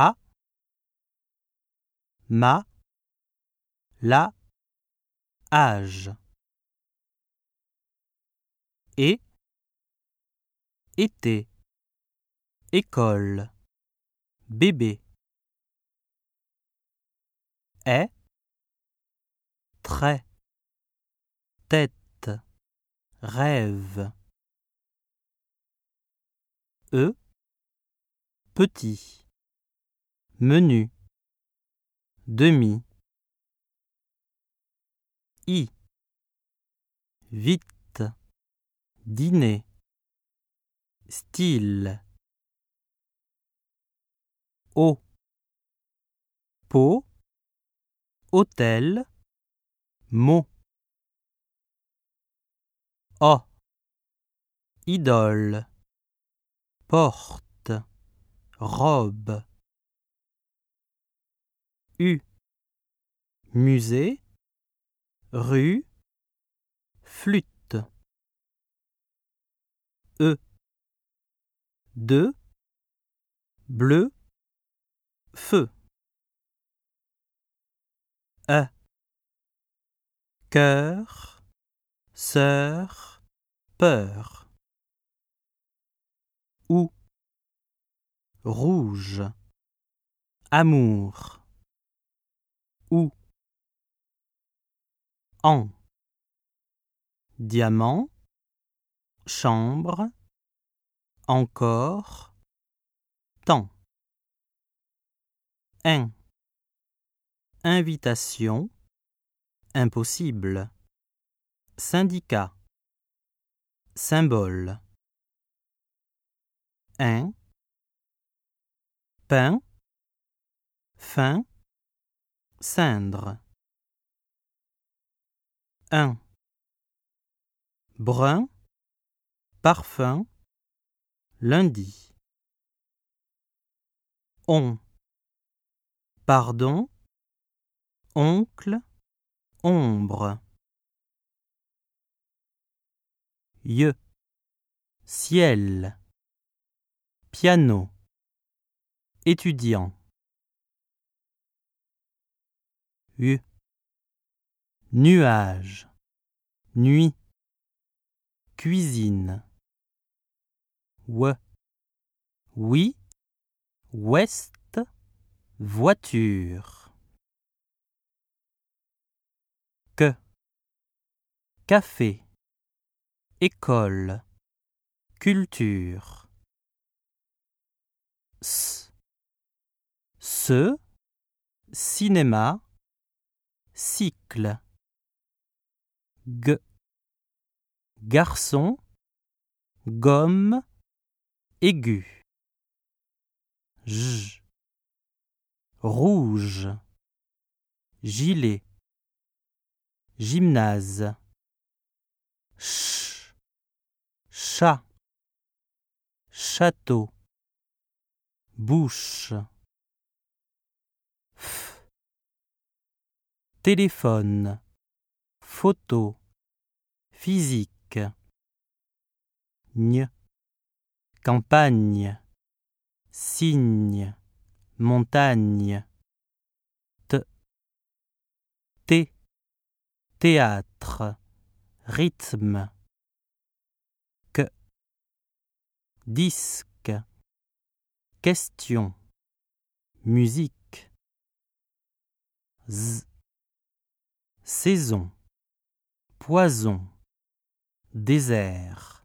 A, ma, la, âge. Et, été, école, bébé. Est, trait, tête, rêve. E, petit, menu, demi. I, vite, dîner, style. O, pot, hôtel, mot. O, idole, porte, robe. U, musée, rue, flûte. E, de, bleu, feu. E, cœur, sœur, peur. Ou, rouge, amour. Ou, en, diamant, chambre, encore, temps. Un, invitation, impossible, syndicat, symbole. Un, pain, fin, cendre. Un, brun, parfum, lundi. On, pardon, oncle, ombre. Ye, ciel, piano, étudiant. U, nuage, nuit, cuisine. Ouè, oui, ouest, voiture. Que, café, école, culture. S, ce, cinéma, cycle. G, garçon, gomme, aigu. J, rouge, gilet, gymnase. Ch, chat, château, bouche. Téléphone, photo, physique. N, campagne, cygne, montagne. T, T, théâtre, rythme. Que, disque, question, musique. Z, saison, poison, désert.